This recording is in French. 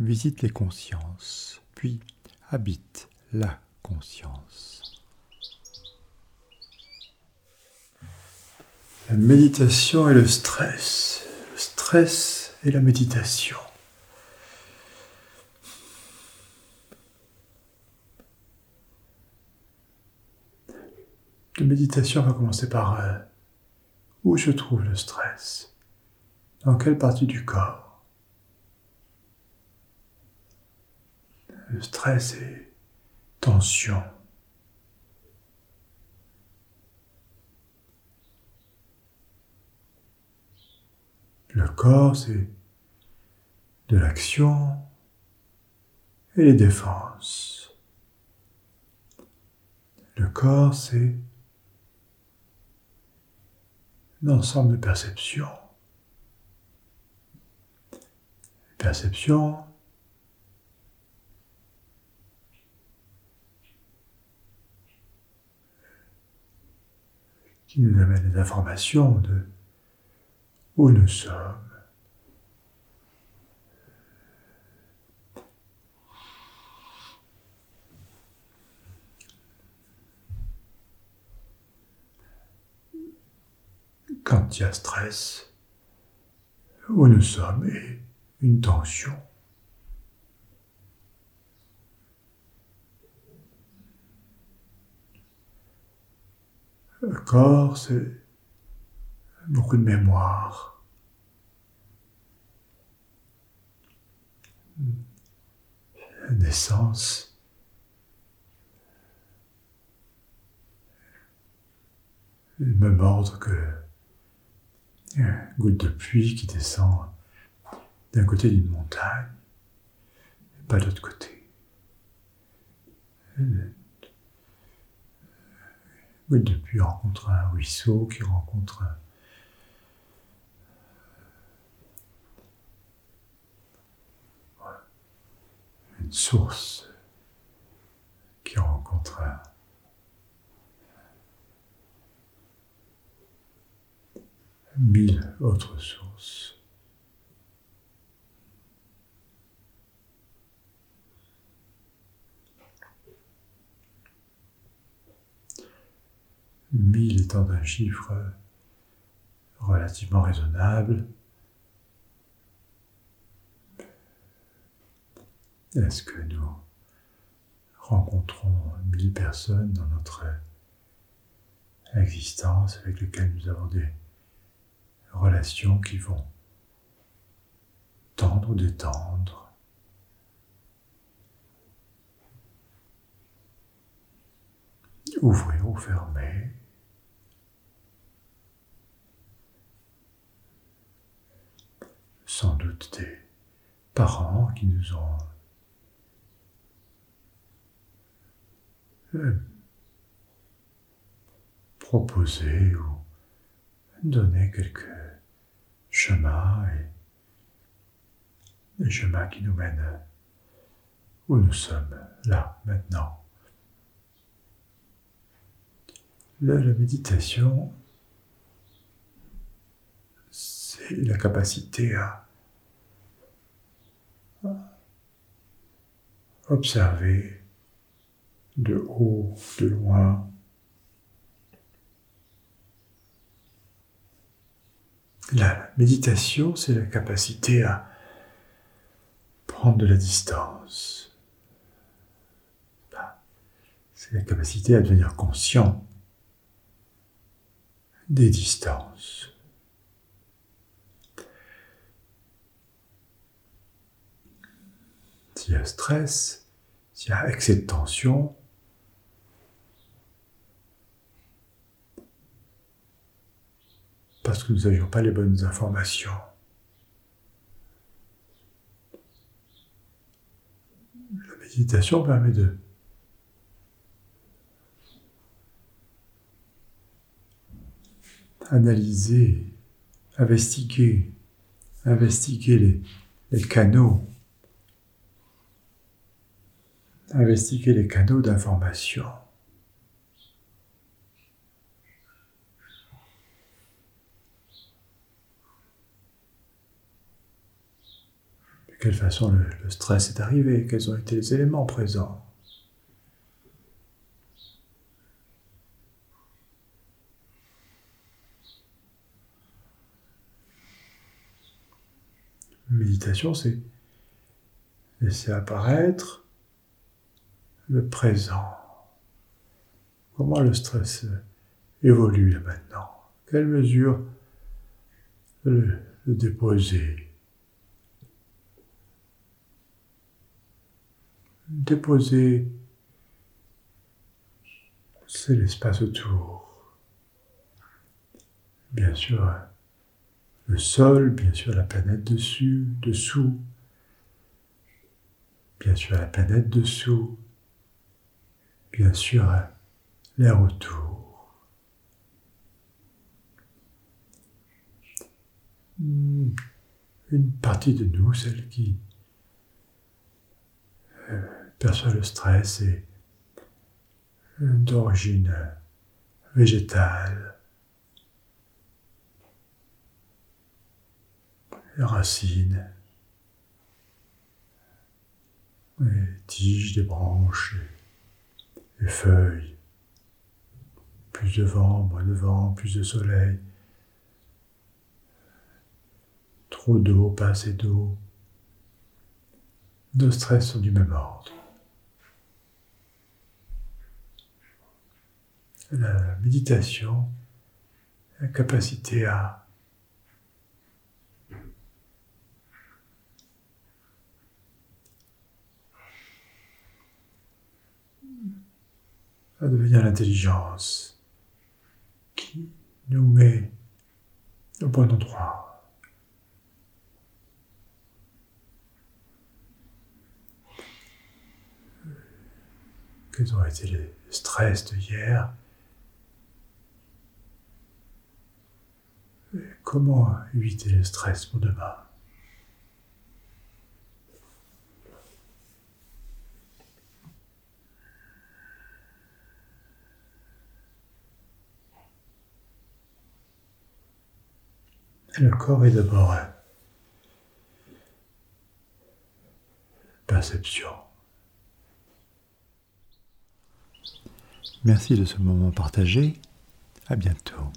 visite les consciences, puis habite la conscience. La méditation et le stress. Le stress et la méditation. La méditation va commencer par euh, où se trouve le stress? Dans quelle partie du corps? Stress et tension. Le corps, c'est de l'action et les défenses. Le corps, c'est l'ensemble de perceptions. Perceptions qui nous amènent des informations de où nous sommes. quand il y a stress, où nous sommes et une tension. Le corps, c'est beaucoup de mémoire. La naissance. Il me mordre que une goutte de pluie qui descend d'un côté d'une montagne, pas de l'autre côté. Une goutte de pluie rencontre un ruisseau qui rencontre une source qui rencontre un mille autres sources. Mille étant un chiffre relativement raisonnable, est-ce que nous rencontrons mille personnes dans notre existence avec lesquelles nous avons des relations qui vont tendre ou détendre? Ouvrir ou fermer. Sans doute des parents qui nous ont euh, proposé ou donné quelques chemin et les chemins qui nous mènent où nous sommes, là, maintenant. la méditation, c'est la capacité à observer de haut, de loin, La méditation, c'est la capacité à prendre de la distance. C'est la capacité à devenir conscient des distances. S'il y a stress, s'il y a excès de tension, parce que nous n'avions pas les bonnes informations. méditation permet de analyser, investiguer, investiguer les, les canaux, investiguer les canaux d'information. De quelle façon le, stress est arrivé, quels ont été les éléments présents? Méditation, c'est laisser apparaître le présent. Comment le stress évolue là maintenant? Quelle mesure le, le déposer? Déposer, c'est l'espace autour. Bien sûr, le sol, bien sûr la planète dessus, dessous, bien sûr la planète dessous, bien sûr l'air autour. Hmm. Une partie de nous, celle qui euh, perçoit le stress, est d'origine végétale, les racines, les tiges des branches, les feuilles, plus de vent, moins de vent, plus de soleil, trop d'eau, pas assez d'eau. Nos stress sont du même ordre. La méditation, la capacité à à devenir l'intelligence qui nous met au bon endroit. Quels ont été les stress de hier Comment éviter le stress pour demain? Le corps est d'abord perception. Merci de ce moment partagé. À bientôt.